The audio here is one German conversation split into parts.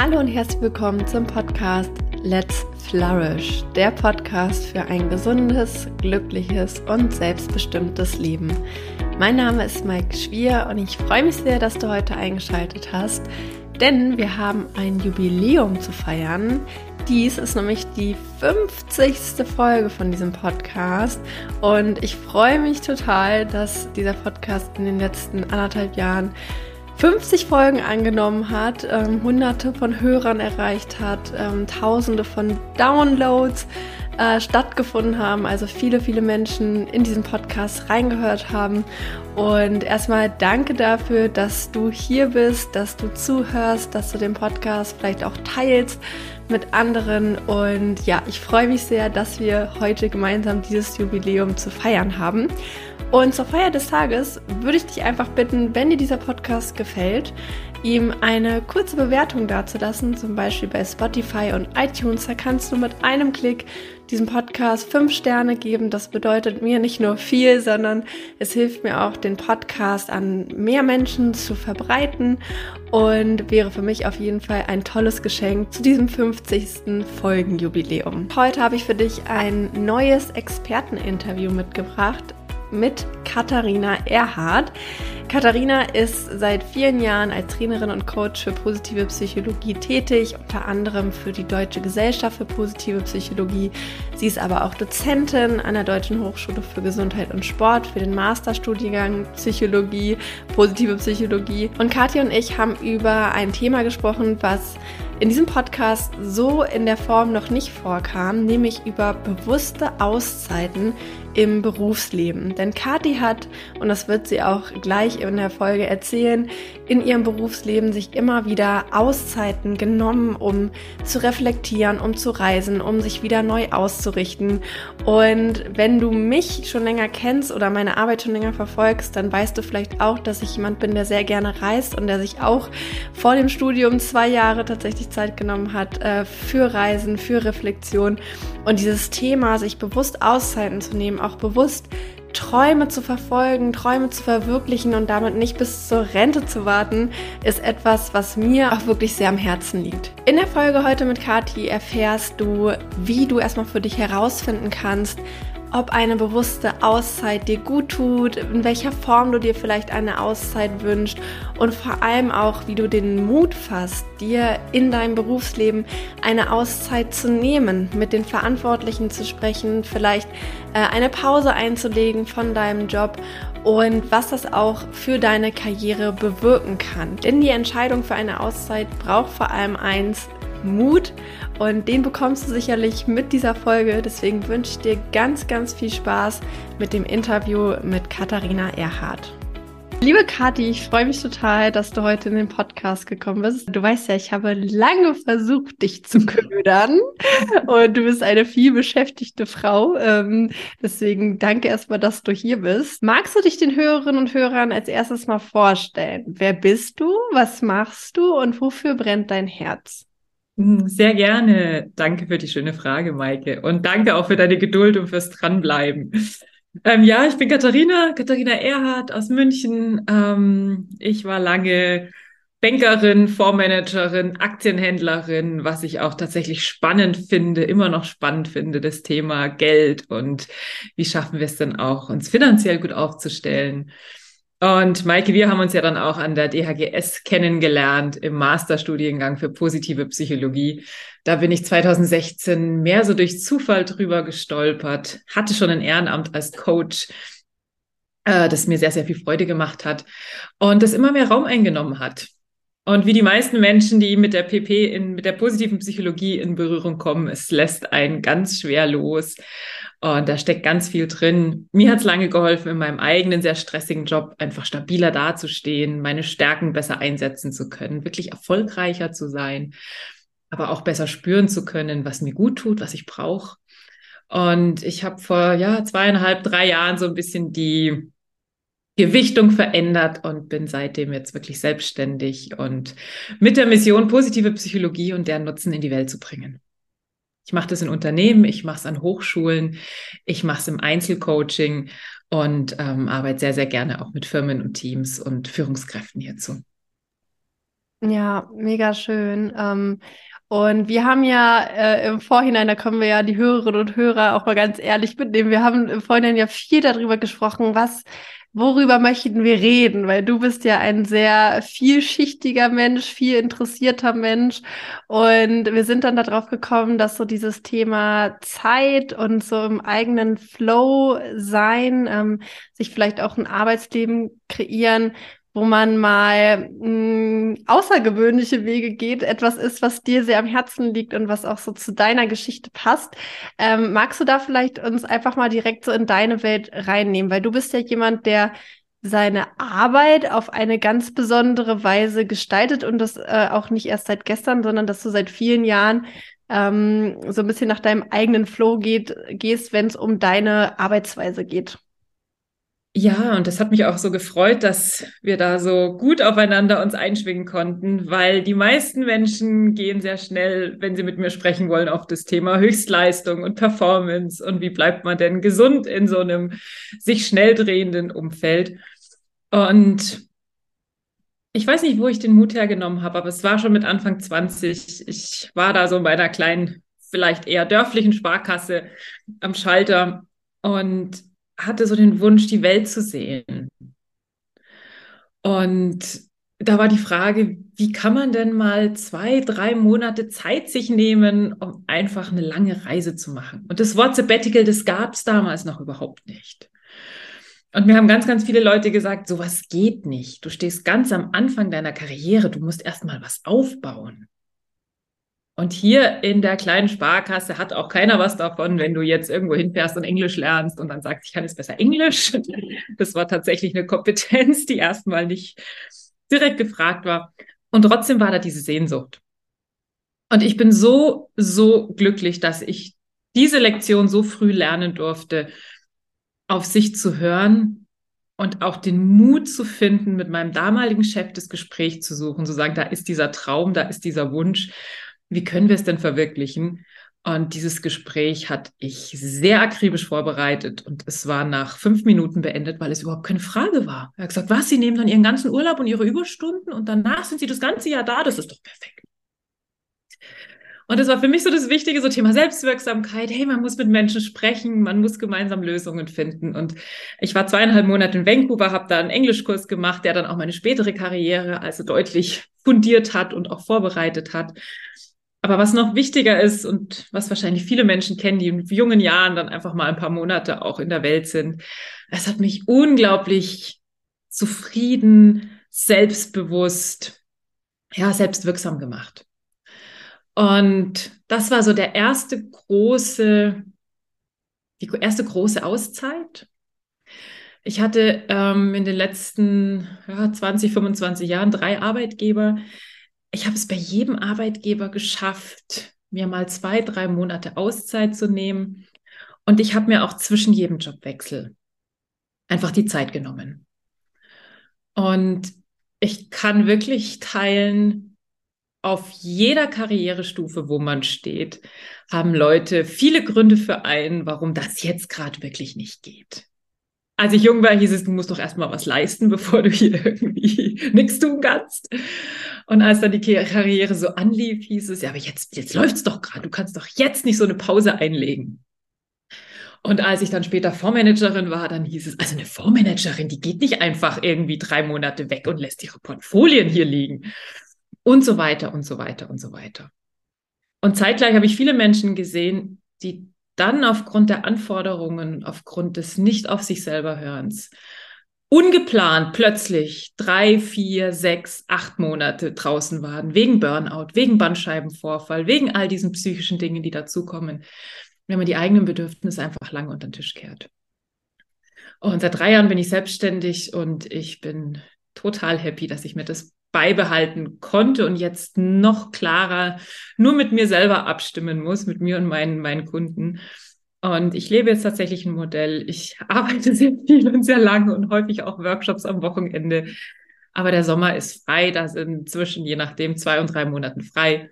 Hallo und herzlich willkommen zum Podcast Let's Flourish, der Podcast für ein gesundes, glückliches und selbstbestimmtes Leben. Mein Name ist Mike Schwier und ich freue mich sehr, dass du heute eingeschaltet hast, denn wir haben ein Jubiläum zu feiern. Dies ist nämlich die 50. Folge von diesem Podcast und ich freue mich total, dass dieser Podcast in den letzten anderthalb Jahren 50 Folgen angenommen hat, ähm, hunderte von Hörern erreicht hat, ähm, tausende von Downloads äh, stattgefunden haben, also viele, viele Menschen in diesen Podcast reingehört haben. Und erstmal danke dafür, dass du hier bist, dass du zuhörst, dass du den Podcast vielleicht auch teilst mit anderen. Und ja, ich freue mich sehr, dass wir heute gemeinsam dieses Jubiläum zu feiern haben. Und zur Feier des Tages würde ich dich einfach bitten, wenn dir dieser Podcast gefällt, ihm eine kurze Bewertung dazulassen, zum Beispiel bei Spotify und iTunes. Da kannst du mit einem Klick diesem Podcast fünf Sterne geben. Das bedeutet mir nicht nur viel, sondern es hilft mir auch, den Podcast an mehr Menschen zu verbreiten und wäre für mich auf jeden Fall ein tolles Geschenk zu diesem 50. Folgenjubiläum. Heute habe ich für dich ein neues Experteninterview mitgebracht mit Katharina Erhardt. Katharina ist seit vielen Jahren als Trainerin und Coach für positive Psychologie tätig, unter anderem für die Deutsche Gesellschaft für positive Psychologie. Sie ist aber auch Dozentin an der Deutschen Hochschule für Gesundheit und Sport für den Masterstudiengang Psychologie, positive Psychologie. Und Kathi und ich haben über ein Thema gesprochen, was in diesem Podcast so in der Form noch nicht vorkam, nämlich über bewusste Auszeiten im Berufsleben. Denn Kathi hat, und das wird sie auch gleich in der Folge erzählen, in ihrem Berufsleben sich immer wieder Auszeiten genommen, um zu reflektieren, um zu reisen, um sich wieder neu auszurichten. Und wenn du mich schon länger kennst oder meine Arbeit schon länger verfolgst, dann weißt du vielleicht auch, dass ich jemand bin, der sehr gerne reist und der sich auch vor dem Studium zwei Jahre tatsächlich Zeit genommen hat äh, für Reisen, für Reflexion. Und dieses Thema, sich bewusst Auszeiten zu nehmen, auch bewusst Träume zu verfolgen, Träume zu verwirklichen und damit nicht bis zur Rente zu warten, ist etwas, was mir auch wirklich sehr am Herzen liegt. In der Folge heute mit Kati erfährst du, wie du erstmal für dich herausfinden kannst, ob eine bewusste Auszeit dir gut tut, in welcher Form du dir vielleicht eine Auszeit wünschst und vor allem auch, wie du den Mut fasst, dir in deinem Berufsleben eine Auszeit zu nehmen, mit den Verantwortlichen zu sprechen, vielleicht äh, eine Pause einzulegen von deinem Job und was das auch für deine Karriere bewirken kann. Denn die Entscheidung für eine Auszeit braucht vor allem eins, Mut und den bekommst du sicherlich mit dieser Folge. Deswegen wünsche ich dir ganz, ganz viel Spaß mit dem Interview mit Katharina Erhardt. Liebe Kathi, ich freue mich total, dass du heute in den Podcast gekommen bist. Du weißt ja, ich habe lange versucht, dich zu ködern und du bist eine viel beschäftigte Frau. Ähm, deswegen danke erstmal, dass du hier bist. Magst du dich den Hörerinnen und Hörern als erstes mal vorstellen? Wer bist du? Was machst du? Und wofür brennt dein Herz? Hm, sehr gerne. Danke für die schöne Frage, Maike. Und danke auch für deine Geduld und fürs Dranbleiben. Ähm, ja, ich bin Katharina, Katharina Erhardt aus München. Ähm, ich war lange Bankerin, Fondsmanagerin, Aktienhändlerin, was ich auch tatsächlich spannend finde, immer noch spannend finde, das Thema Geld und wie schaffen wir es denn auch, uns finanziell gut aufzustellen. Und Maike, wir haben uns ja dann auch an der DHGS kennengelernt im Masterstudiengang für positive Psychologie. Da bin ich 2016 mehr so durch Zufall drüber gestolpert, hatte schon ein Ehrenamt als Coach, äh, das mir sehr, sehr viel Freude gemacht hat und das immer mehr Raum eingenommen hat. Und wie die meisten Menschen, die mit der PP, in, mit der positiven Psychologie in Berührung kommen, es lässt einen ganz schwer los. Und da steckt ganz viel drin. Mir hat es lange geholfen, in meinem eigenen sehr stressigen Job einfach stabiler dazustehen, meine Stärken besser einsetzen zu können, wirklich erfolgreicher zu sein, aber auch besser spüren zu können, was mir gut tut, was ich brauche. Und ich habe vor ja zweieinhalb, drei Jahren so ein bisschen die Gewichtung verändert und bin seitdem jetzt wirklich selbstständig und mit der Mission, positive Psychologie und deren Nutzen in die Welt zu bringen. Ich mache das in Unternehmen, ich mache es an Hochschulen, ich mache es im Einzelcoaching und ähm, arbeite sehr, sehr gerne auch mit Firmen und Teams und Führungskräften hierzu. Ja, mega schön. Ähm, und wir haben ja äh, im Vorhinein, da können wir ja die Hörerinnen und Hörer auch mal ganz ehrlich mitnehmen, wir haben im Vorhinein ja viel darüber gesprochen, was worüber möchten wir reden? Weil du bist ja ein sehr vielschichtiger Mensch, viel interessierter Mensch. Und wir sind dann darauf gekommen, dass so dieses Thema Zeit und so im eigenen Flow sein, ähm, sich vielleicht auch ein Arbeitsleben kreieren, wo man mal mh, hm, außergewöhnliche Wege geht, etwas ist, was dir sehr am Herzen liegt und was auch so zu deiner Geschichte passt. Ähm, magst du da vielleicht uns einfach mal direkt so in deine Welt reinnehmen? Weil du bist ja jemand, der seine Arbeit auf eine ganz besondere Weise gestaltet und das äh, auch nicht erst seit gestern, sondern dass du seit vielen Jahren ähm, so ein bisschen nach deinem eigenen Flow geht, gehst, wenn es um deine Arbeitsweise geht. Ja, und das hat mich auch so gefreut, dass wir da so gut aufeinander uns einschwingen konnten, weil die meisten Menschen gehen sehr schnell, wenn sie mit mir sprechen wollen, auf das Thema Höchstleistung und Performance und wie bleibt man denn gesund in so einem sich schnell drehenden Umfeld. Und ich weiß nicht, wo ich den Mut hergenommen habe, aber es war schon mit Anfang 20. Ich war da so bei einer kleinen, vielleicht eher dörflichen Sparkasse am Schalter und hatte so den Wunsch, die Welt zu sehen. Und da war die Frage, wie kann man denn mal zwei, drei Monate Zeit sich nehmen, um einfach eine lange Reise zu machen? Und das Wort Sabbatical, das gab es damals noch überhaupt nicht. Und mir haben ganz, ganz viele Leute gesagt, sowas geht nicht. Du stehst ganz am Anfang deiner Karriere, du musst erst mal was aufbauen. Und hier in der kleinen Sparkasse hat auch keiner was davon, wenn du jetzt irgendwo hinfährst und Englisch lernst und dann sagst, ich kann jetzt besser Englisch. Das war tatsächlich eine Kompetenz, die erstmal nicht direkt gefragt war. Und trotzdem war da diese Sehnsucht. Und ich bin so, so glücklich, dass ich diese Lektion so früh lernen durfte, auf sich zu hören und auch den Mut zu finden, mit meinem damaligen Chef das Gespräch zu suchen, zu sagen, da ist dieser Traum, da ist dieser Wunsch wie können wir es denn verwirklichen? Und dieses Gespräch hat ich sehr akribisch vorbereitet und es war nach fünf Minuten beendet, weil es überhaupt keine Frage war. Er hat gesagt, was, Sie nehmen dann Ihren ganzen Urlaub und Ihre Überstunden und danach sind Sie das ganze Jahr da, das ist doch perfekt. Und das war für mich so das Wichtige, so Thema Selbstwirksamkeit. Hey, man muss mit Menschen sprechen, man muss gemeinsam Lösungen finden. Und ich war zweieinhalb Monate in Vancouver, habe da einen Englischkurs gemacht, der dann auch meine spätere Karriere also deutlich fundiert hat und auch vorbereitet hat. Aber was noch wichtiger ist und was wahrscheinlich viele Menschen kennen, die in jungen Jahren dann einfach mal ein paar Monate auch in der Welt sind, es hat mich unglaublich zufrieden, selbstbewusst, ja, selbstwirksam gemacht. Und das war so der erste große, die erste große Auszeit. Ich hatte ähm, in den letzten ja, 20, 25 Jahren drei Arbeitgeber, ich habe es bei jedem Arbeitgeber geschafft, mir mal zwei, drei Monate Auszeit zu nehmen. Und ich habe mir auch zwischen jedem Jobwechsel einfach die Zeit genommen. Und ich kann wirklich teilen, auf jeder Karrierestufe, wo man steht, haben Leute viele Gründe für einen, warum das jetzt gerade wirklich nicht geht. Als ich jung war, hieß es, du musst doch erstmal was leisten, bevor du hier irgendwie nichts tun kannst. Und als dann die Karriere so anlief, hieß es, ja, aber jetzt, jetzt läuft's doch gerade, du kannst doch jetzt nicht so eine Pause einlegen. Und als ich dann später Fondsmanagerin war, dann hieß es, also eine Fondsmanagerin, die geht nicht einfach irgendwie drei Monate weg und lässt ihre Portfolien hier liegen. Und so weiter und so weiter und so weiter. Und zeitgleich habe ich viele Menschen gesehen, die dann aufgrund der Anforderungen, aufgrund des nicht auf sich selber Hörens, ungeplant plötzlich drei, vier, sechs, acht Monate draußen waren, wegen Burnout, wegen Bandscheibenvorfall, wegen all diesen psychischen Dingen, die dazukommen, wenn man die eigenen Bedürfnisse einfach lange unter den Tisch kehrt. Und seit drei Jahren bin ich selbstständig und ich bin total happy, dass ich mir das beibehalten konnte und jetzt noch klarer nur mit mir selber abstimmen muss, mit mir und meinen, meinen Kunden. Und ich lebe jetzt tatsächlich ein Modell. Ich arbeite sehr viel und sehr lange und häufig auch Workshops am Wochenende. Aber der Sommer ist frei. Da sind zwischen, je nachdem, zwei und drei Monaten frei.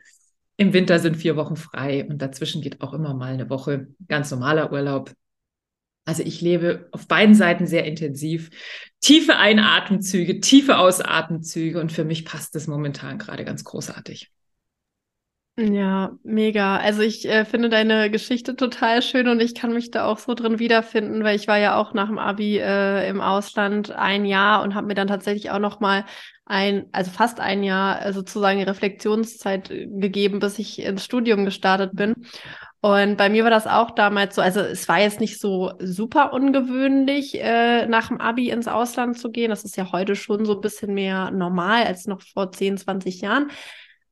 Im Winter sind vier Wochen frei und dazwischen geht auch immer mal eine Woche ganz normaler Urlaub. Also ich lebe auf beiden Seiten sehr intensiv. Tiefe Einatemzüge, tiefe Ausatemzüge und für mich passt das momentan gerade ganz großartig. Ja, mega. Also ich äh, finde deine Geschichte total schön und ich kann mich da auch so drin wiederfinden, weil ich war ja auch nach dem Abi äh, im Ausland ein Jahr und habe mir dann tatsächlich auch noch mal ein, also fast ein Jahr äh, sozusagen Reflexionszeit äh, gegeben, bis ich ins Studium gestartet bin. Und bei mir war das auch damals so, also es war jetzt nicht so super ungewöhnlich, äh, nach dem Abi ins Ausland zu gehen. Das ist ja heute schon so ein bisschen mehr normal als noch vor 10, 20 Jahren.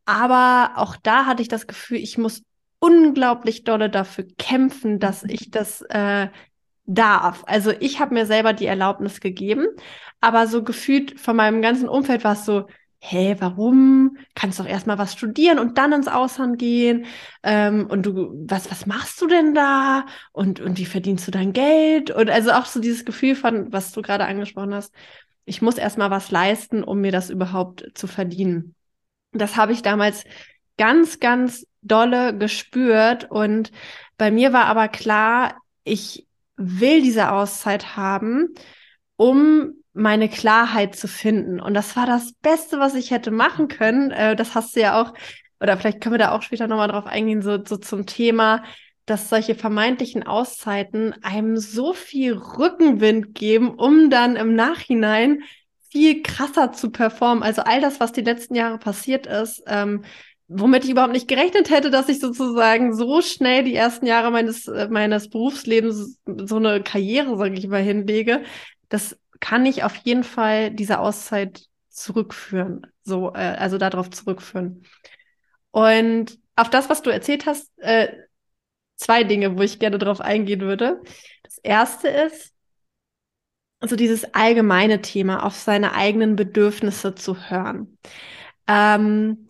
Aber auch da hatte ich das Gefühl, ich muss unglaublich dolle dafür kämpfen, dass mhm. ich das äh, darf. Also ich habe mir selber die Erlaubnis gegeben, aber so gefühlt von meinem ganzen Umfeld war es so, hä, warum? Kannst doch erstmal was studieren und dann ins Ausland gehen. Ähm, und du, was, was machst du denn da? Und, und wie verdienst du dein Geld? Und also auch so dieses Gefühl von, was du gerade angesprochen hast, ich muss erstmal was leisten, um mir das überhaupt zu verdienen. Das habe ich damals ganz, ganz dolle gespürt. Und bei mir war aber klar, ich will diese Auszeit haben, um meine Klarheit zu finden. Und das war das Beste, was ich hätte machen können. Äh, das hast du ja auch, oder vielleicht können wir da auch später nochmal drauf eingehen, so, so zum Thema, dass solche vermeintlichen Auszeiten einem so viel Rückenwind geben, um dann im Nachhinein viel krasser zu performen. Also all das, was die letzten Jahre passiert ist, ähm, womit ich überhaupt nicht gerechnet hätte, dass ich sozusagen so schnell die ersten Jahre meines, äh, meines Berufslebens so eine Karriere, sage ich mal, hinlege. Das kann ich auf jeden Fall diese Auszeit zurückführen. So, äh, also darauf zurückführen. Und auf das, was du erzählt hast, äh, zwei Dinge, wo ich gerne drauf eingehen würde. Das erste ist, so dieses allgemeine Thema, auf seine eigenen Bedürfnisse zu hören. Ähm,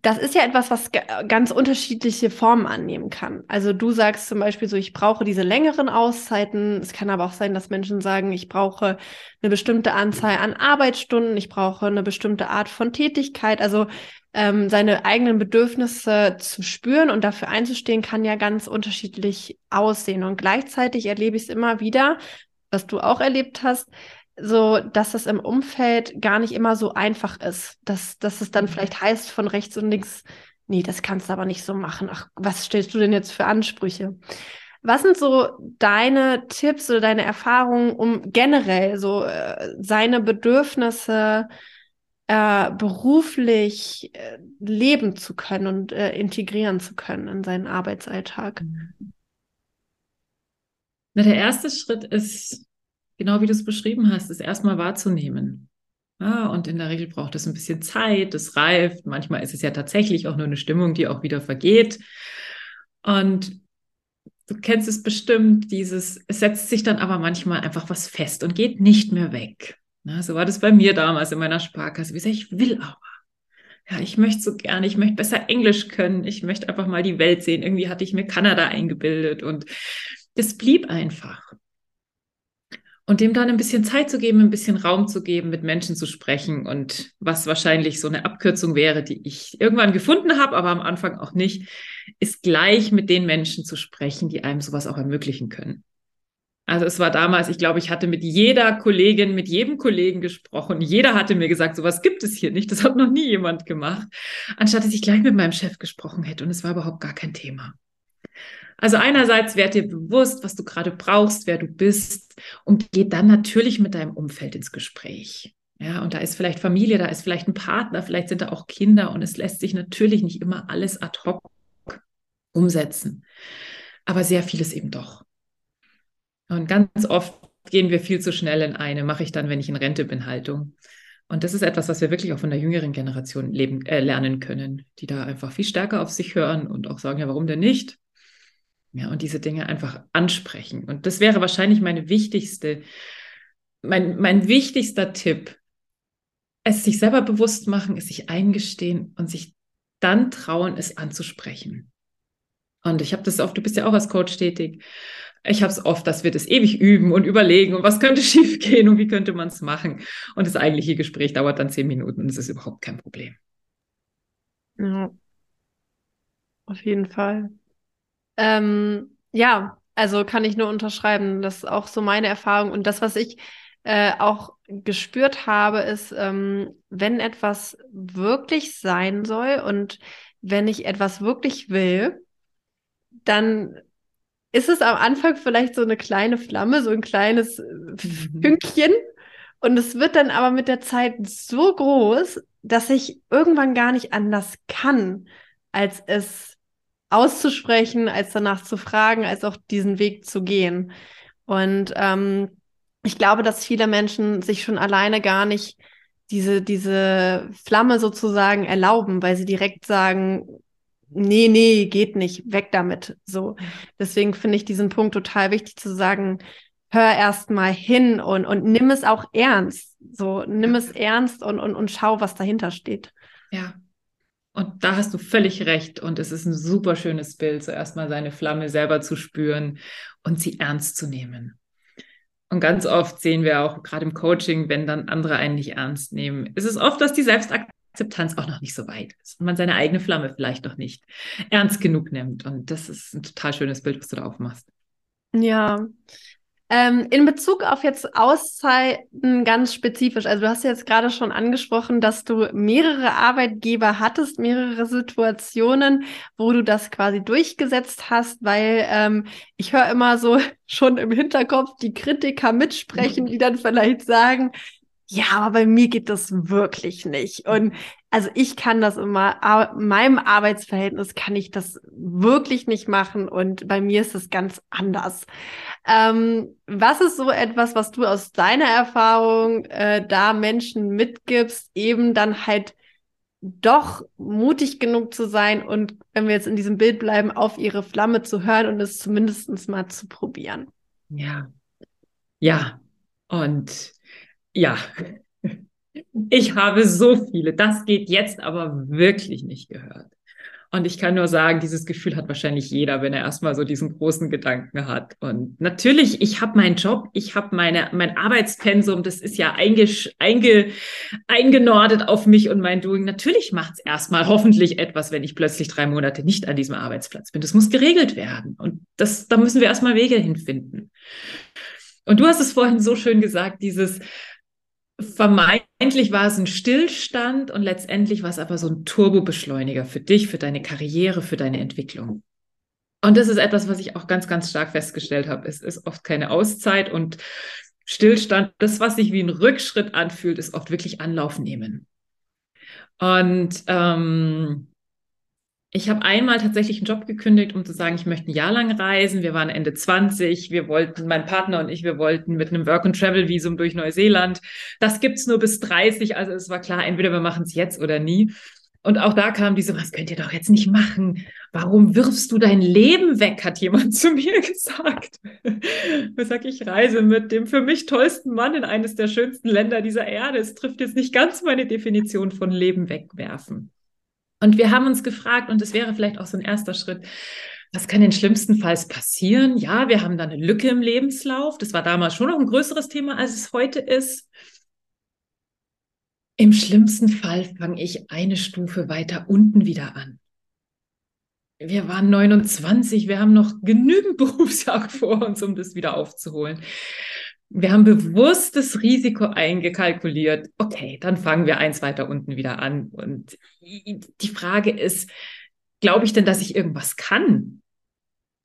das ist ja etwas, was ganz unterschiedliche Formen annehmen kann. Also du sagst zum Beispiel so, ich brauche diese längeren Auszeiten. Es kann aber auch sein, dass Menschen sagen, ich brauche eine bestimmte Anzahl an Arbeitsstunden, ich brauche eine bestimmte Art von Tätigkeit. Also ähm, seine eigenen Bedürfnisse zu spüren und dafür einzustehen, kann ja ganz unterschiedlich aussehen. Und gleichzeitig erlebe ich es immer wieder, was du auch erlebt hast, so, dass es im Umfeld gar nicht immer so einfach ist, dass, dass es dann mhm. vielleicht heißt von rechts und links, nee, das kannst du aber nicht so machen. Ach, was stellst du denn jetzt für Ansprüche? Was sind so deine Tipps oder deine Erfahrungen, um generell so äh, seine Bedürfnisse äh, beruflich äh, leben zu können und äh, integrieren zu können in seinen Arbeitsalltag? Mhm. Na, der erste Schritt ist, genau wie du es beschrieben hast, es erstmal wahrzunehmen. Ja, und in der Regel braucht es ein bisschen Zeit, es reift. Manchmal ist es ja tatsächlich auch nur eine Stimmung, die auch wieder vergeht. Und du kennst es bestimmt, dieses, es setzt sich dann aber manchmal einfach was fest und geht nicht mehr weg. Na, so war das bei mir damals in meiner Sparkasse. Wie gesagt, ich will aber. Ja, ich möchte so gerne, ich möchte besser Englisch können, ich möchte einfach mal die Welt sehen. Irgendwie hatte ich mir Kanada eingebildet und das blieb einfach. Und dem dann ein bisschen Zeit zu geben, ein bisschen Raum zu geben, mit Menschen zu sprechen und was wahrscheinlich so eine Abkürzung wäre, die ich irgendwann gefunden habe, aber am Anfang auch nicht, ist gleich mit den Menschen zu sprechen, die einem sowas auch ermöglichen können. Also es war damals, ich glaube, ich hatte mit jeder Kollegin, mit jedem Kollegen gesprochen. Jeder hatte mir gesagt, sowas gibt es hier nicht. Das hat noch nie jemand gemacht. Anstatt dass ich gleich mit meinem Chef gesprochen hätte. Und es war überhaupt gar kein Thema. Also einerseits werd dir bewusst, was du gerade brauchst, wer du bist und geh dann natürlich mit deinem Umfeld ins Gespräch. Ja, und da ist vielleicht Familie, da ist vielleicht ein Partner, vielleicht sind da auch Kinder und es lässt sich natürlich nicht immer alles ad hoc umsetzen. Aber sehr vieles eben doch. Und ganz oft gehen wir viel zu schnell in eine, mache ich dann, wenn ich in Rente bin, Haltung. Und das ist etwas, was wir wirklich auch von der jüngeren Generation leben, äh, lernen können, die da einfach viel stärker auf sich hören und auch sagen, ja, warum denn nicht? Ja, und diese Dinge einfach ansprechen. Und das wäre wahrscheinlich meine wichtigste, mein, mein wichtigster Tipp. Es sich selber bewusst machen, es sich eingestehen und sich dann trauen, es anzusprechen. Und ich habe das oft, du bist ja auch als Coach tätig. Ich habe es oft, dass wir das ewig üben und überlegen, und was könnte schiefgehen und wie könnte man es machen. Und das eigentliche Gespräch dauert dann zehn Minuten und es ist überhaupt kein Problem. Ja, auf jeden Fall. Ähm, ja, also kann ich nur unterschreiben. Das ist auch so meine Erfahrung. Und das, was ich äh, auch gespürt habe, ist, ähm, wenn etwas wirklich sein soll und wenn ich etwas wirklich will, dann ist es am Anfang vielleicht so eine kleine Flamme, so ein kleines äh, mhm. Fünkchen. Und es wird dann aber mit der Zeit so groß, dass ich irgendwann gar nicht anders kann, als es auszusprechen, als danach zu fragen, als auch diesen Weg zu gehen. Und ähm, ich glaube, dass viele Menschen sich schon alleine gar nicht diese, diese Flamme sozusagen erlauben, weil sie direkt sagen, nee, nee, geht nicht, weg damit. So. Deswegen finde ich diesen Punkt total wichtig zu sagen, hör erst mal hin und, und nimm es auch ernst. So, nimm es ernst und, und, und schau, was dahinter steht. Ja. Und da hast du völlig recht. Und es ist ein super schönes Bild, zuerst mal seine Flamme selber zu spüren und sie ernst zu nehmen. Und ganz oft sehen wir auch gerade im Coaching, wenn dann andere einen nicht ernst nehmen, ist es oft, dass die Selbstakzeptanz auch noch nicht so weit ist und man seine eigene Flamme vielleicht noch nicht ernst genug nimmt. Und das ist ein total schönes Bild, was du da aufmachst. Ja, ähm, in Bezug auf jetzt Auszeiten ganz spezifisch, also du hast jetzt gerade schon angesprochen, dass du mehrere Arbeitgeber hattest, mehrere Situationen, wo du das quasi durchgesetzt hast, weil ähm, ich höre immer so schon im Hinterkopf die Kritiker mitsprechen, die dann vielleicht sagen, ja, aber bei mir geht das wirklich nicht. Und also ich kann das immer, in meinem Arbeitsverhältnis kann ich das wirklich nicht machen und bei mir ist es ganz anders. Ähm, was ist so etwas, was du aus deiner Erfahrung äh, da Menschen mitgibst, eben dann halt doch mutig genug zu sein und wenn wir jetzt in diesem Bild bleiben, auf ihre Flamme zu hören und es zumindest mal zu probieren? Ja. Ja. Und ja, ich habe so viele. Das geht jetzt aber wirklich nicht gehört. Und ich kann nur sagen, dieses Gefühl hat wahrscheinlich jeder, wenn er erstmal so diesen großen Gedanken hat. Und natürlich, ich habe meinen Job, ich habe meine mein Arbeitspensum, das ist ja einge, einge, eingenordet auf mich und mein Doing. Natürlich macht es erstmal hoffentlich etwas, wenn ich plötzlich drei Monate nicht an diesem Arbeitsplatz bin. Das muss geregelt werden. Und das, da müssen wir erstmal Wege hinfinden. Und du hast es vorhin so schön gesagt, dieses, vermeintlich war es ein Stillstand und letztendlich war es aber so ein Turbobeschleuniger für dich, für deine Karriere, für deine Entwicklung. Und das ist etwas, was ich auch ganz, ganz stark festgestellt habe. Es ist oft keine Auszeit und Stillstand. Das, was sich wie ein Rückschritt anfühlt, ist oft wirklich Anlauf nehmen. Und ähm, ich habe einmal tatsächlich einen Job gekündigt, um zu sagen, ich möchte ein Jahr lang reisen. Wir waren Ende 20. Wir wollten, mein Partner und ich, wir wollten mit einem Work-and-Travel-Visum durch Neuseeland. Das gibt's nur bis 30. Also es war klar, entweder wir machen es jetzt oder nie. Und auch da kam diese, was könnt ihr doch jetzt nicht machen? Warum wirfst du dein Leben weg? Hat jemand zu mir gesagt. Ich sag, ich reise mit dem für mich tollsten Mann in eines der schönsten Länder dieser Erde. Es trifft jetzt nicht ganz meine Definition von Leben wegwerfen. Und wir haben uns gefragt, und das wäre vielleicht auch so ein erster Schritt, was kann denn schlimmstenfalls passieren? Ja, wir haben da eine Lücke im Lebenslauf. Das war damals schon noch ein größeres Thema, als es heute ist. Im schlimmsten Fall fange ich eine Stufe weiter unten wieder an. Wir waren 29, wir haben noch genügend Berufsjahre vor uns, um das wieder aufzuholen. Wir haben bewusst das Risiko eingekalkuliert. Okay, dann fangen wir eins weiter unten wieder an. Und die Frage ist, glaube ich denn, dass ich irgendwas kann?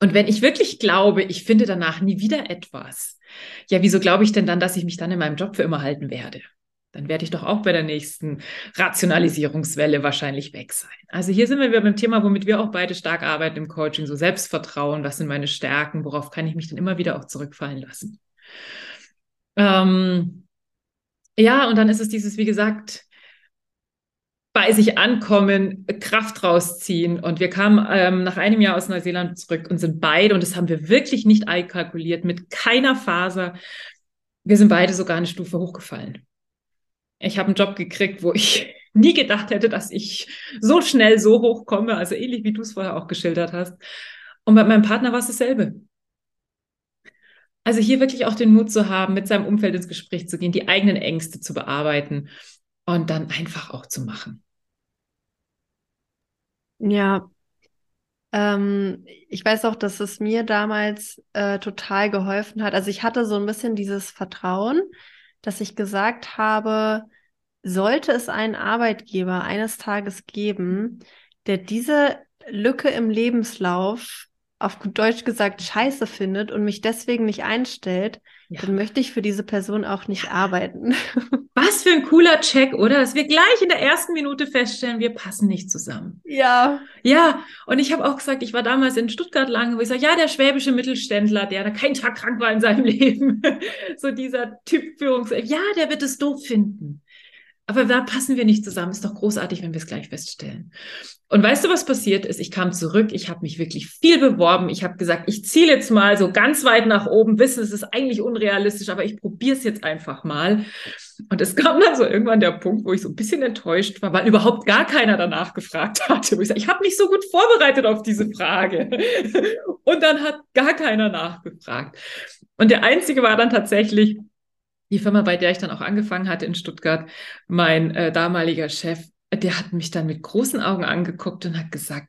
Und wenn ich wirklich glaube, ich finde danach nie wieder etwas, ja, wieso glaube ich denn dann, dass ich mich dann in meinem Job für immer halten werde? Dann werde ich doch auch bei der nächsten Rationalisierungswelle wahrscheinlich weg sein. Also hier sind wir wieder beim Thema, womit wir auch beide stark arbeiten im Coaching, so Selbstvertrauen, was sind meine Stärken, worauf kann ich mich denn immer wieder auch zurückfallen lassen. Ähm, ja, und dann ist es dieses, wie gesagt, bei sich ankommen, Kraft rausziehen. Und wir kamen ähm, nach einem Jahr aus Neuseeland zurück und sind beide, und das haben wir wirklich nicht einkalkuliert, mit keiner Faser. Wir sind beide sogar eine Stufe hochgefallen. Ich habe einen Job gekriegt, wo ich nie gedacht hätte, dass ich so schnell so hochkomme, also ähnlich wie du es vorher auch geschildert hast. Und bei meinem Partner war es dasselbe. Also hier wirklich auch den Mut zu haben, mit seinem Umfeld ins Gespräch zu gehen, die eigenen Ängste zu bearbeiten und dann einfach auch zu machen. Ja, Ähm, ich weiß auch, dass es mir damals äh, total geholfen hat. Also ich hatte so ein bisschen dieses Vertrauen, dass ich gesagt habe, sollte es einen Arbeitgeber eines Tages geben, der diese Lücke im Lebenslauf auf gut Deutsch gesagt scheiße findet und mich deswegen nicht einstellt, ja. dann möchte ich für diese Person auch nicht ja. arbeiten. Was für ein cooler Check, oder? Dass wir gleich in der ersten Minute feststellen, wir passen nicht zusammen. Ja. Ja, und ich habe auch gesagt, ich war damals in Stuttgart lange, wo ich sage, ja, der schwäbische Mittelständler, der da keinen Tag krank war in seinem Leben, so dieser Typ Führungs, ja, der wird es doof finden. Aber da passen wir nicht zusammen. Ist doch großartig, wenn wir es gleich feststellen. Und weißt du, was passiert ist? Ich kam zurück, ich habe mich wirklich viel beworben. Ich habe gesagt, ich ziele jetzt mal so ganz weit nach oben, wissen, es ist eigentlich unrealistisch, aber ich probiere es jetzt einfach mal. Und es kam dann so irgendwann der Punkt, wo ich so ein bisschen enttäuscht war, weil überhaupt gar keiner danach gefragt hatte. Wo ich sage, ich habe mich so gut vorbereitet auf diese Frage. Und dann hat gar keiner nachgefragt. Und der einzige war dann tatsächlich die Firma, bei der ich dann auch angefangen hatte in Stuttgart, mein äh, damaliger Chef, der hat mich dann mit großen Augen angeguckt und hat gesagt,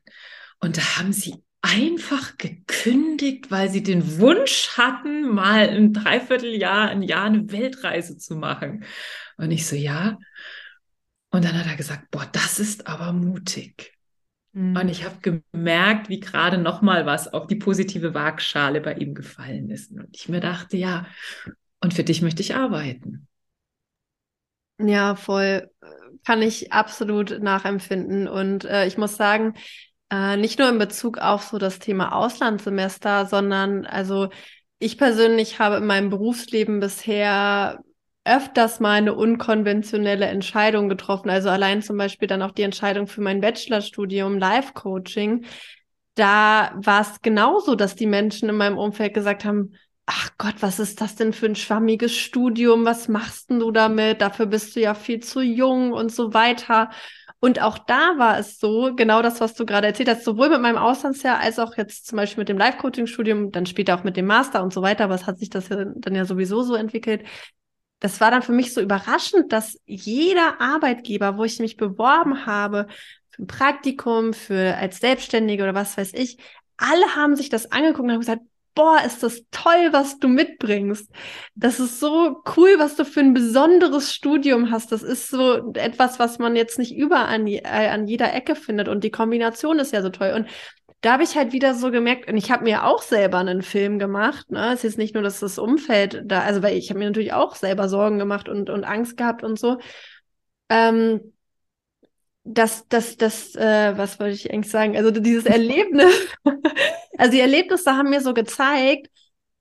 und da haben Sie einfach gekündigt, weil Sie den Wunsch hatten, mal ein Dreivierteljahr, ein Jahr eine Weltreise zu machen. Und ich so, ja. Und dann hat er gesagt, boah, das ist aber mutig. Mhm. Und ich habe gemerkt, wie gerade noch mal was auf die positive Waagschale bei ihm gefallen ist. Und ich mir dachte, ja, und für dich möchte ich arbeiten. Ja, voll. Kann ich absolut nachempfinden. Und äh, ich muss sagen, äh, nicht nur in Bezug auf so das Thema Auslandssemester, sondern also ich persönlich habe in meinem Berufsleben bisher öfters mal eine unkonventionelle Entscheidung getroffen. Also allein zum Beispiel dann auch die Entscheidung für mein Bachelorstudium Life Coaching. Da war es genauso, dass die Menschen in meinem Umfeld gesagt haben, ach Gott, was ist das denn für ein schwammiges Studium? Was machst denn du damit? Dafür bist du ja viel zu jung und so weiter. Und auch da war es so, genau das, was du gerade erzählt hast, sowohl mit meinem Auslandsjahr als auch jetzt zum Beispiel mit dem Live-Coaching-Studium, dann später auch mit dem Master und so weiter, aber es hat sich das ja dann ja sowieso so entwickelt. Das war dann für mich so überraschend, dass jeder Arbeitgeber, wo ich mich beworben habe, für ein Praktikum, für als Selbstständige oder was weiß ich, alle haben sich das angeguckt und haben gesagt, boah, ist das toll, was du mitbringst. Das ist so cool, was du für ein besonderes Studium hast. Das ist so etwas, was man jetzt nicht überall an, äh, an jeder Ecke findet. Und die Kombination ist ja so toll. Und da habe ich halt wieder so gemerkt, und ich habe mir auch selber einen Film gemacht. Ne? Es ist jetzt nicht nur, dass das Umfeld da, also weil ich habe mir natürlich auch selber Sorgen gemacht und, und Angst gehabt und so. Ähm, das, das, das, äh, was wollte ich eigentlich sagen? Also dieses Erlebnis, also die Erlebnisse haben mir so gezeigt,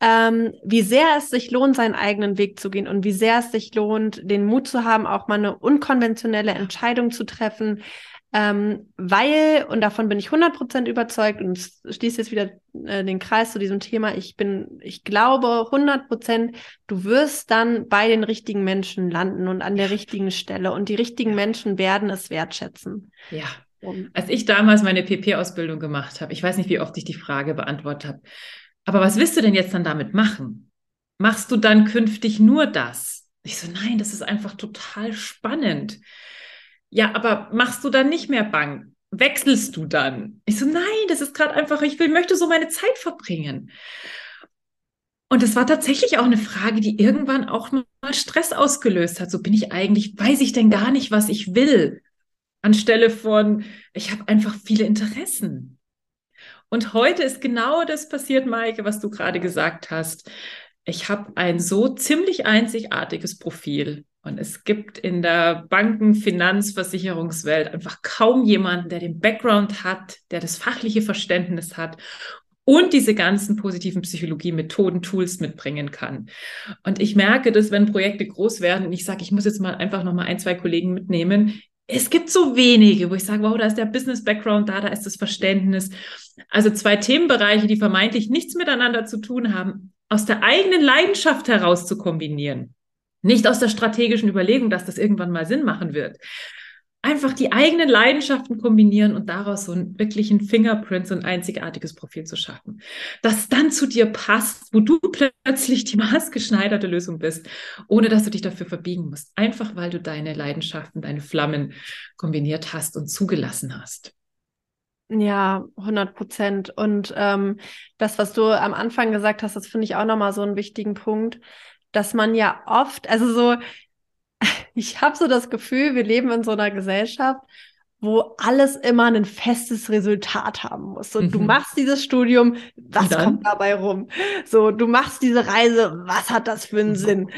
ähm, wie sehr es sich lohnt, seinen eigenen Weg zu gehen und wie sehr es sich lohnt, den Mut zu haben, auch mal eine unkonventionelle Entscheidung zu treffen, ähm, weil, und davon bin ich 100% überzeugt und schließe jetzt wieder äh, den Kreis zu diesem Thema, ich bin, ich glaube 100%, du wirst dann bei den richtigen Menschen landen und an der richtigen Stelle und die richtigen Menschen werden es wertschätzen. Ja. Als ich damals meine PP-Ausbildung gemacht habe, ich weiß nicht, wie oft ich die Frage beantwortet habe, aber was willst du denn jetzt dann damit machen? Machst du dann künftig nur das? Ich so, nein, das ist einfach total spannend ja, aber machst du dann nicht mehr Bank? Wechselst du dann? Ich so, nein, das ist gerade einfach, ich will, möchte so meine Zeit verbringen. Und das war tatsächlich auch eine Frage, die irgendwann auch mal Stress ausgelöst hat. So bin ich eigentlich, weiß ich denn gar nicht, was ich will? Anstelle von, ich habe einfach viele Interessen. Und heute ist genau das passiert, Maike, was du gerade gesagt hast. Ich habe ein so ziemlich einzigartiges Profil. Und es gibt in der Banken-, Finanz-, Versicherungswelt einfach kaum jemanden, der den Background hat, der das fachliche Verständnis hat und diese ganzen positiven Psychologie-Methoden, Tools mitbringen kann. Und ich merke, dass wenn Projekte groß werden und ich sage, ich muss jetzt mal einfach noch mal ein, zwei Kollegen mitnehmen, es gibt so wenige, wo ich sage, wow, da ist der Business-Background da, da ist das Verständnis. Also zwei Themenbereiche, die vermeintlich nichts miteinander zu tun haben, aus der eigenen Leidenschaft heraus zu kombinieren. Nicht aus der strategischen Überlegung, dass das irgendwann mal Sinn machen wird. Einfach die eigenen Leidenschaften kombinieren und daraus so einen wirklichen Fingerprint, so ein einzigartiges Profil zu schaffen. Das dann zu dir passt, wo du plötzlich die maßgeschneiderte Lösung bist, ohne dass du dich dafür verbiegen musst. Einfach weil du deine Leidenschaften, deine Flammen kombiniert hast und zugelassen hast. Ja, 100 Prozent. Und ähm, das, was du am Anfang gesagt hast, das finde ich auch nochmal so einen wichtigen Punkt, dass man ja oft, also so, ich habe so das Gefühl, wir leben in so einer Gesellschaft, wo alles immer ein festes Resultat haben muss. So, mhm. du machst dieses Studium, was kommt dabei rum? So, du machst diese Reise, was hat das für einen mhm. Sinn?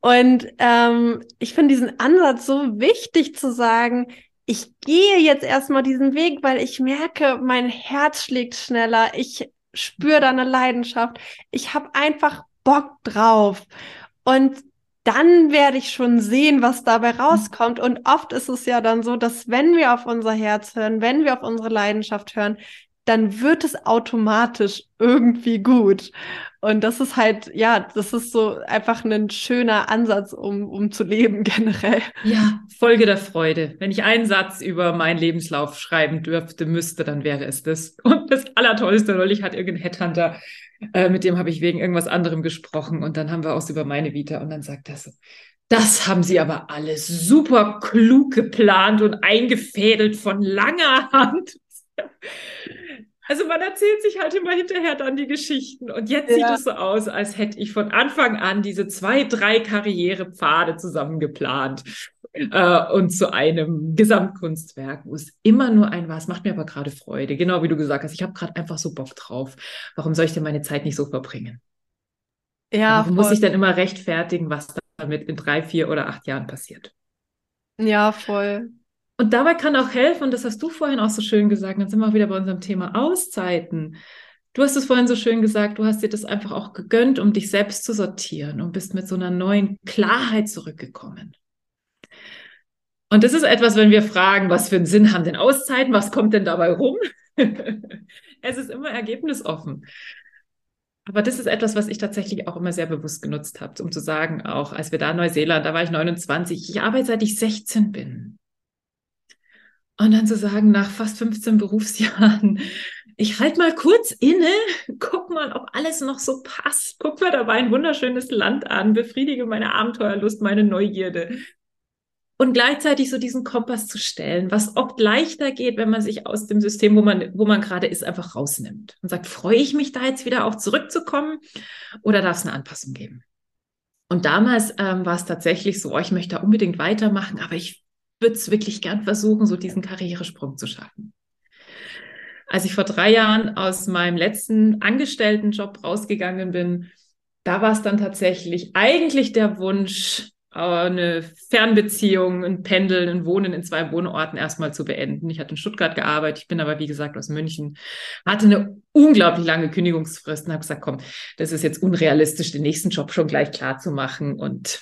Und ähm, ich finde diesen Ansatz so wichtig zu sagen, ich gehe jetzt erstmal diesen Weg, weil ich merke, mein Herz schlägt schneller, ich spüre da eine Leidenschaft, ich habe einfach Bock drauf. Und dann werde ich schon sehen, was dabei rauskommt. Und oft ist es ja dann so, dass wenn wir auf unser Herz hören, wenn wir auf unsere Leidenschaft hören, dann wird es automatisch irgendwie gut. Und das ist halt, ja, das ist so einfach ein schöner Ansatz, um, um zu leben generell. Ja, Folge der Freude. Wenn ich einen Satz über meinen Lebenslauf schreiben dürfte, müsste, dann wäre es das. Und das Allertollste, neulich hat irgendein Headhunter, äh, mit dem habe ich wegen irgendwas anderem gesprochen und dann haben wir auch über meine Vita und dann sagt er so, das haben sie aber alles super klug geplant und eingefädelt von langer Hand. Also man erzählt sich halt immer hinterher dann die Geschichten. Und jetzt ja. sieht es so aus, als hätte ich von Anfang an diese zwei, drei Karrierepfade zusammengeplant äh, und zu einem Gesamtkunstwerk, wo es immer nur ein war. Es macht mir aber gerade Freude. Genau wie du gesagt hast, ich habe gerade einfach so Bock drauf. Warum soll ich denn meine Zeit nicht so verbringen? Ja. Warum muss ich denn immer rechtfertigen, was damit in drei, vier oder acht Jahren passiert? Ja, voll. Und dabei kann auch helfen, und das hast du vorhin auch so schön gesagt, dann sind wir auch wieder bei unserem Thema Auszeiten. Du hast es vorhin so schön gesagt, du hast dir das einfach auch gegönnt, um dich selbst zu sortieren und bist mit so einer neuen Klarheit zurückgekommen. Und das ist etwas, wenn wir fragen, was für einen Sinn haben denn Auszeiten, was kommt denn dabei rum? es ist immer ergebnisoffen. Aber das ist etwas, was ich tatsächlich auch immer sehr bewusst genutzt habe, um zu sagen, auch als wir da in Neuseeland, da war ich 29, ich arbeite seit ich 16 bin. Und dann zu sagen, nach fast 15 Berufsjahren, ich halte mal kurz inne, guck mal, ob alles noch so passt, guck mir dabei ein wunderschönes Land an, befriedige meine Abenteuerlust, meine Neugierde. Und gleichzeitig so diesen Kompass zu stellen, was oft leichter geht, wenn man sich aus dem System, wo man, wo man gerade ist, einfach rausnimmt und sagt, freue ich mich da jetzt wieder auch zurückzukommen oder darf es eine Anpassung geben? Und damals ähm, war es tatsächlich so, oh, ich möchte da unbedingt weitermachen, aber ich würde es wirklich gern versuchen, so diesen Karrieresprung zu schaffen. Als ich vor drei Jahren aus meinem letzten Angestelltenjob rausgegangen bin, da war es dann tatsächlich eigentlich der Wunsch, eine Fernbeziehung, ein Pendeln, ein Wohnen in zwei Wohnorten erstmal zu beenden. Ich hatte in Stuttgart gearbeitet, ich bin aber wie gesagt aus München, hatte eine unglaublich lange Kündigungsfrist und habe gesagt, komm, das ist jetzt unrealistisch, den nächsten Job schon gleich klar zu machen und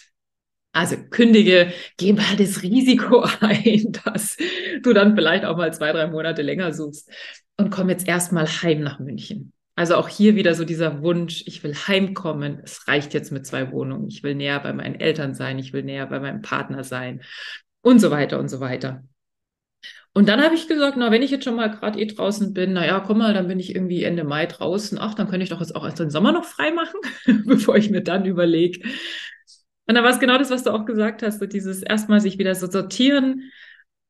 also kündige, geh mal das Risiko ein, dass du dann vielleicht auch mal zwei, drei Monate länger suchst und komm jetzt erstmal heim nach München. Also auch hier wieder so dieser Wunsch, ich will heimkommen. Es reicht jetzt mit zwei Wohnungen. Ich will näher bei meinen Eltern sein. Ich will näher bei meinem Partner sein und so weiter und so weiter. Und dann habe ich gesagt, na, wenn ich jetzt schon mal gerade eh draußen bin, na ja, komm mal, dann bin ich irgendwie Ende Mai draußen. Ach, dann könnte ich doch jetzt auch erst den Sommer noch frei machen, bevor ich mir dann überlege, und da war es genau das, was du auch gesagt hast, so dieses erstmal sich wieder so sortieren.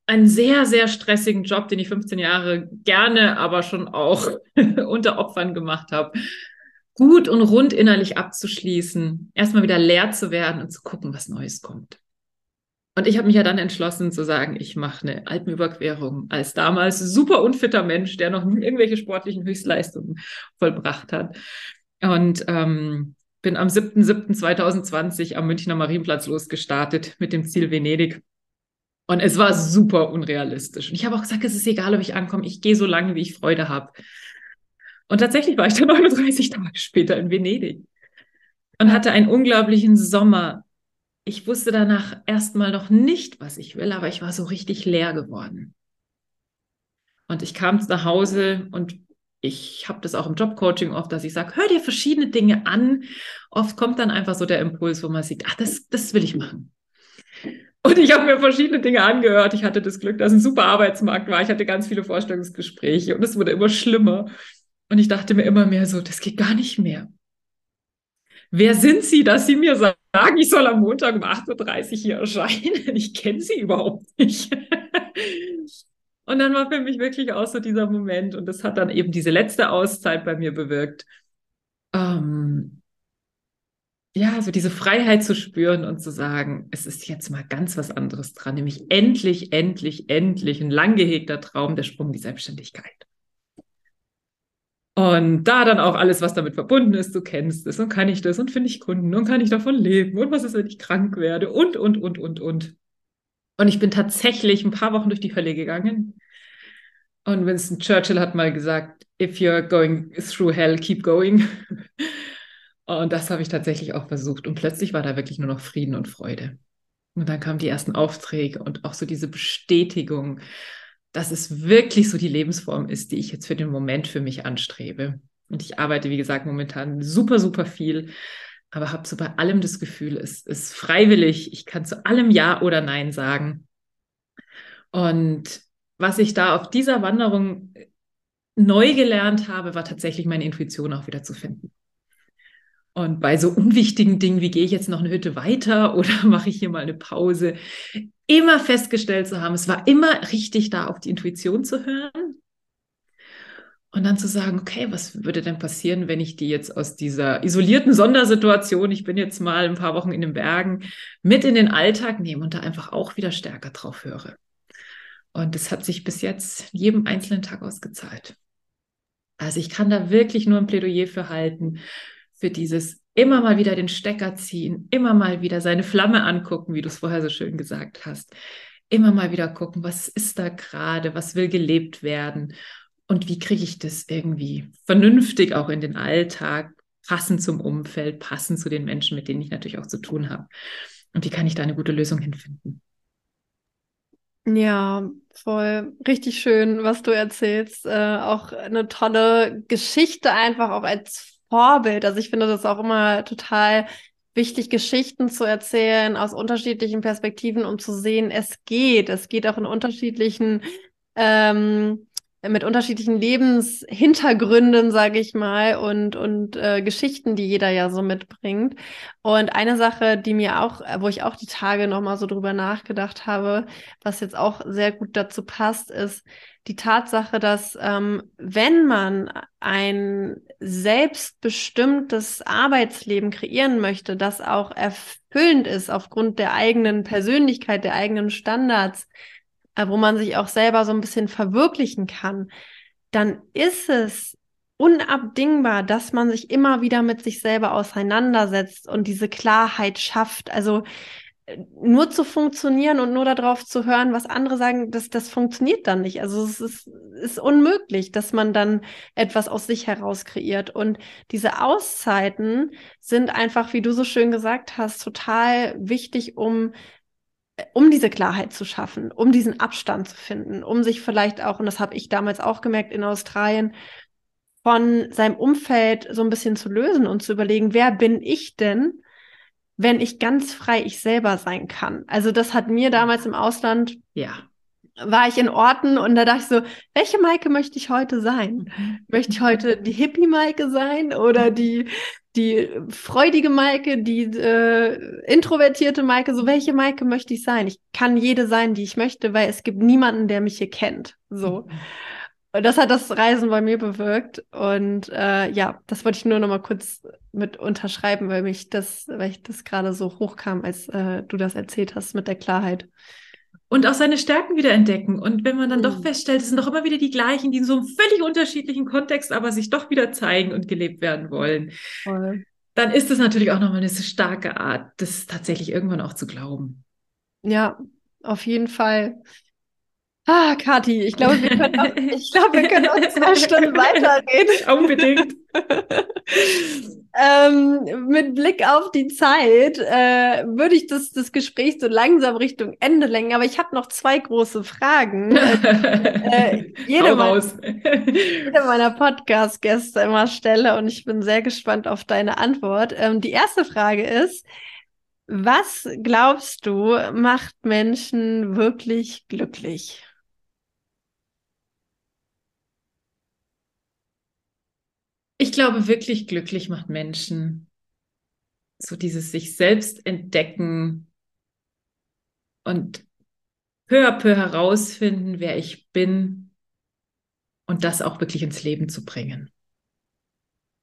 Einen sehr, sehr stressigen Job, den ich 15 Jahre gerne, aber schon auch unter Opfern gemacht habe. Gut und rund innerlich abzuschließen, erstmal wieder leer zu werden und zu gucken, was Neues kommt. Und ich habe mich ja dann entschlossen zu sagen, ich mache eine Alpenüberquerung als damals super unfitter Mensch, der noch nie irgendwelche sportlichen Höchstleistungen vollbracht hat. Und ähm, bin am 7.7.2020 am Münchner Marienplatz losgestartet mit dem Ziel Venedig. Und es war super unrealistisch. Und ich habe auch gesagt, es ist egal, ob ich ankomme, ich gehe so lange, wie ich Freude habe. Und tatsächlich war ich dann 39 Tage später in Venedig und hatte einen unglaublichen Sommer. Ich wusste danach erstmal noch nicht, was ich will, aber ich war so richtig leer geworden. Und ich kam nach Hause und ich habe das auch im Jobcoaching oft, dass ich sage, hör dir verschiedene Dinge an. Oft kommt dann einfach so der Impuls, wo man sieht, ach, das, das will ich machen. Und ich habe mir verschiedene Dinge angehört. Ich hatte das Glück, dass ein super Arbeitsmarkt war. Ich hatte ganz viele Vorstellungsgespräche und es wurde immer schlimmer. Und ich dachte mir immer mehr so, das geht gar nicht mehr. Wer sind Sie, dass Sie mir sagen, ich soll am Montag um 8.30 Uhr hier erscheinen? Ich kenne Sie überhaupt nicht. Und dann war für mich wirklich auch so dieser Moment und das hat dann eben diese letzte Auszeit bei mir bewirkt. Ähm, ja, so diese Freiheit zu spüren und zu sagen, es ist jetzt mal ganz was anderes dran, nämlich endlich, endlich, endlich ein lang gehegter Traum, der Sprung in die Selbstständigkeit. Und da dann auch alles, was damit verbunden ist, du kennst es und kann ich das und finde ich Kunden und kann ich davon leben und was ist, wenn ich krank werde und, und, und, und, und. Und ich bin tatsächlich ein paar Wochen durch die Hölle gegangen. Und Winston Churchill hat mal gesagt, if you're going through hell, keep going. Und das habe ich tatsächlich auch versucht. Und plötzlich war da wirklich nur noch Frieden und Freude. Und dann kamen die ersten Aufträge und auch so diese Bestätigung, dass es wirklich so die Lebensform ist, die ich jetzt für den Moment für mich anstrebe. Und ich arbeite, wie gesagt, momentan super, super viel, aber habe so bei allem das Gefühl, es ist freiwillig. Ich kann zu allem Ja oder Nein sagen. Und was ich da auf dieser Wanderung neu gelernt habe, war tatsächlich meine Intuition auch wieder zu finden. Und bei so unwichtigen Dingen, wie gehe ich jetzt noch eine Hütte weiter oder mache ich hier mal eine Pause, immer festgestellt zu haben, es war immer richtig da, auf die Intuition zu hören. Und dann zu sagen, okay, was würde denn passieren, wenn ich die jetzt aus dieser isolierten Sondersituation, ich bin jetzt mal ein paar Wochen in den Bergen, mit in den Alltag nehme und da einfach auch wieder stärker drauf höre. Und das hat sich bis jetzt jedem einzelnen Tag ausgezahlt. Also ich kann da wirklich nur ein Plädoyer für halten, für dieses immer mal wieder den Stecker ziehen, immer mal wieder seine Flamme angucken, wie du es vorher so schön gesagt hast. Immer mal wieder gucken, was ist da gerade, was will gelebt werden und wie kriege ich das irgendwie vernünftig auch in den Alltag, passend zum Umfeld, passend zu den Menschen, mit denen ich natürlich auch zu tun habe. Und wie kann ich da eine gute Lösung hinfinden? Ja, voll. Richtig schön, was du erzählst. Äh, auch eine tolle Geschichte einfach auch als Vorbild. Also ich finde das auch immer total wichtig, Geschichten zu erzählen aus unterschiedlichen Perspektiven, um zu sehen, es geht. Es geht auch in unterschiedlichen ähm, mit unterschiedlichen Lebenshintergründen, sage ich mal, und, und äh, Geschichten, die jeder ja so mitbringt. Und eine Sache, die mir auch, wo ich auch die Tage nochmal so drüber nachgedacht habe, was jetzt auch sehr gut dazu passt, ist die Tatsache, dass ähm, wenn man ein selbstbestimmtes Arbeitsleben kreieren möchte, das auch erfüllend ist aufgrund der eigenen Persönlichkeit, der eigenen Standards, äh, wo man sich auch selber so ein bisschen verwirklichen kann, dann ist es unabdingbar, dass man sich immer wieder mit sich selber auseinandersetzt und diese Klarheit schafft. Also äh, nur zu funktionieren und nur darauf zu hören, was andere sagen, das, das funktioniert dann nicht. Also es ist, ist unmöglich, dass man dann etwas aus sich heraus kreiert. Und diese Auszeiten sind einfach, wie du so schön gesagt hast, total wichtig, um um diese Klarheit zu schaffen, um diesen Abstand zu finden, um sich vielleicht auch, und das habe ich damals auch gemerkt in Australien, von seinem Umfeld so ein bisschen zu lösen und zu überlegen, wer bin ich denn, wenn ich ganz frei ich selber sein kann? Also das hat mir damals im Ausland, ja, war ich in Orten und da dachte ich so, welche Maike möchte ich heute sein? Möchte ich heute die Hippie-Maike sein oder die die freudige Maike, die äh, introvertierte Maike, so welche Maike möchte ich sein? Ich kann jede sein, die ich möchte, weil es gibt niemanden, der mich hier kennt. So. Und das hat das Reisen bei mir bewirkt. Und äh, ja, das wollte ich nur noch mal kurz mit unterschreiben, weil mich das, weil ich das gerade so hochkam, als äh, du das erzählt hast mit der Klarheit und auch seine Stärken wieder entdecken. Und wenn man dann mhm. doch feststellt, es sind doch immer wieder die gleichen, die in so einem völlig unterschiedlichen Kontext aber sich doch wieder zeigen und gelebt werden wollen, Voll. dann ist es natürlich auch nochmal eine starke Art, das tatsächlich irgendwann auch zu glauben. Ja, auf jeden Fall. Ah, Kathi, ich glaube, wir können noch, ich glaube, wir können noch zwei Stunden weiterreden. Unbedingt. ähm, mit Blick auf die Zeit äh, würde ich das, das Gespräch so langsam Richtung Ende lenken, aber ich habe noch zwei große Fragen. äh, jede, mein, jede meiner Podcast-Gäste immer stelle und ich bin sehr gespannt auf deine Antwort. Ähm, die erste Frage ist, was glaubst du, macht Menschen wirklich glücklich? Ich glaube, wirklich glücklich macht Menschen so dieses sich selbst entdecken und peu à peu herausfinden, wer ich bin und das auch wirklich ins Leben zu bringen.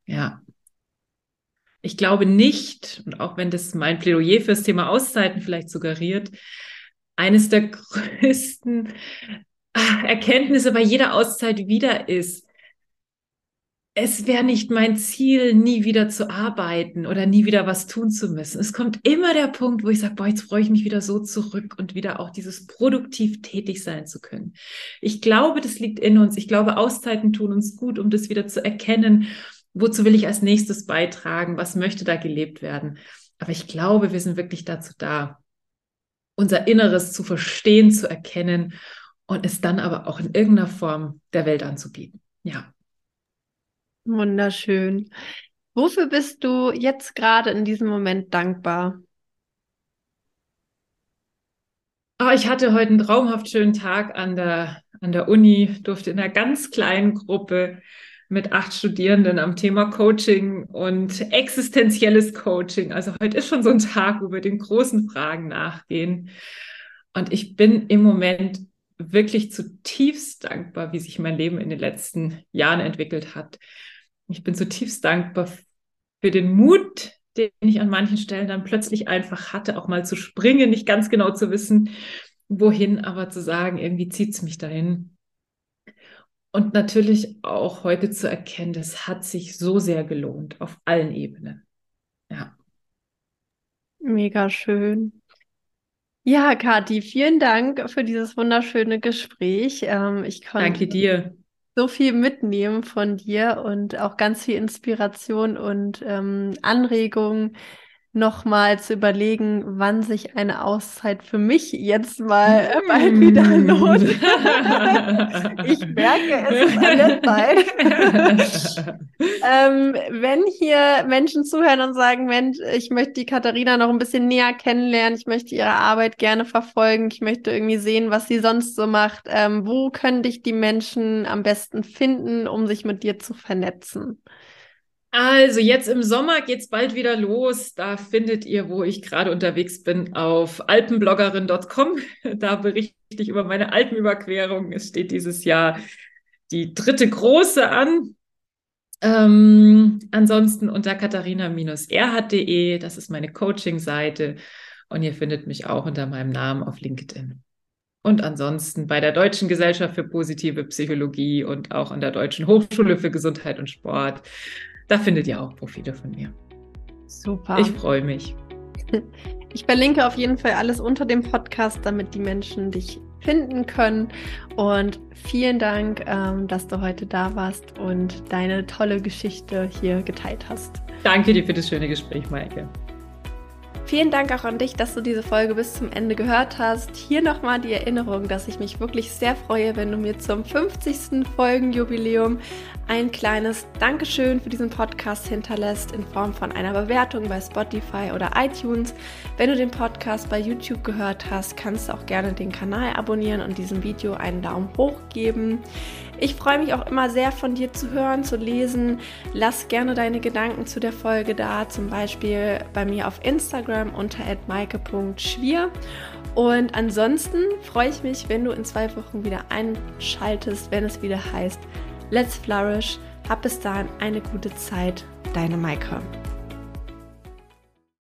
Ja. Ich glaube nicht, und auch wenn das mein Plädoyer fürs Thema Auszeiten vielleicht suggeriert, eines der größten Erkenntnisse bei jeder Auszeit wieder ist, es wäre nicht mein Ziel, nie wieder zu arbeiten oder nie wieder was tun zu müssen. Es kommt immer der Punkt, wo ich sage, boah, jetzt freue ich mich wieder so zurück und wieder auch dieses produktiv tätig sein zu können. Ich glaube, das liegt in uns. Ich glaube, Auszeiten tun uns gut, um das wieder zu erkennen. Wozu will ich als nächstes beitragen? Was möchte da gelebt werden? Aber ich glaube, wir sind wirklich dazu da, unser Inneres zu verstehen, zu erkennen und es dann aber auch in irgendeiner Form der Welt anzubieten. Ja. Wunderschön. Wofür bist du jetzt gerade in diesem Moment dankbar? Oh, ich hatte heute einen traumhaft schönen Tag an der, an der Uni, durfte in einer ganz kleinen Gruppe mit acht Studierenden am Thema Coaching und existenzielles Coaching. Also heute ist schon so ein Tag, wo wir den großen Fragen nachgehen. Und ich bin im Moment wirklich zutiefst dankbar, wie sich mein Leben in den letzten Jahren entwickelt hat. Ich bin zutiefst dankbar für den Mut, den ich an manchen Stellen dann plötzlich einfach hatte, auch mal zu springen, nicht ganz genau zu wissen, wohin, aber zu sagen, irgendwie zieht es mich dahin. Und natürlich auch heute zu erkennen, das hat sich so sehr gelohnt auf allen Ebenen. Ja. Mega schön. Ja, Kathi, vielen Dank für dieses wunderschöne Gespräch. Ähm, ich konnte Danke dir so viel mitnehmen von dir und auch ganz viel Inspiration und ähm, Anregung, nochmal zu überlegen, wann sich eine Auszeit für mich jetzt mal mm. bald wieder lohnt. ich merke, es ist an der Zeit. ähm, wenn hier Menschen zuhören und sagen, Mensch, ich möchte die Katharina noch ein bisschen näher kennenlernen, ich möchte ihre Arbeit gerne verfolgen, ich möchte irgendwie sehen, was sie sonst so macht, ähm, wo können dich die Menschen am besten finden, um sich mit dir zu vernetzen? Also jetzt im Sommer geht's bald wieder los. Da findet ihr, wo ich gerade unterwegs bin, auf alpenbloggerin.com. Da berichte ich über meine Alpenüberquerung. Es steht dieses Jahr die dritte große an. Ähm, ansonsten unter katharina-erhard.de, das ist meine Coaching-Seite. Und ihr findet mich auch unter meinem Namen auf LinkedIn. Und ansonsten bei der Deutschen Gesellschaft für positive Psychologie und auch an der Deutschen Hochschule für Gesundheit und Sport da findet ihr auch Profile von mir. Super. Ich freue mich. Ich verlinke auf jeden Fall alles unter dem Podcast, damit die Menschen dich finden können. Und vielen Dank, ähm, dass du heute da warst und deine tolle Geschichte hier geteilt hast. Danke dir für das schöne Gespräch, Maike. Vielen Dank auch an dich, dass du diese Folge bis zum Ende gehört hast. Hier nochmal die Erinnerung, dass ich mich wirklich sehr freue, wenn du mir zum 50. Folgenjubiläum ein kleines Dankeschön für diesen Podcast hinterlässt in Form von einer Bewertung bei Spotify oder iTunes. Wenn du den Podcast bei YouTube gehört hast, kannst du auch gerne den Kanal abonnieren und diesem Video einen Daumen hoch geben. Ich freue mich auch immer sehr von dir zu hören, zu lesen. Lass gerne deine Gedanken zu der Folge da, zum Beispiel bei mir auf Instagram unter maike.schwier. Und ansonsten freue ich mich, wenn du in zwei Wochen wieder einschaltest, wenn es wieder heißt Let's Flourish. Hab bis dahin eine gute Zeit. Deine Maike.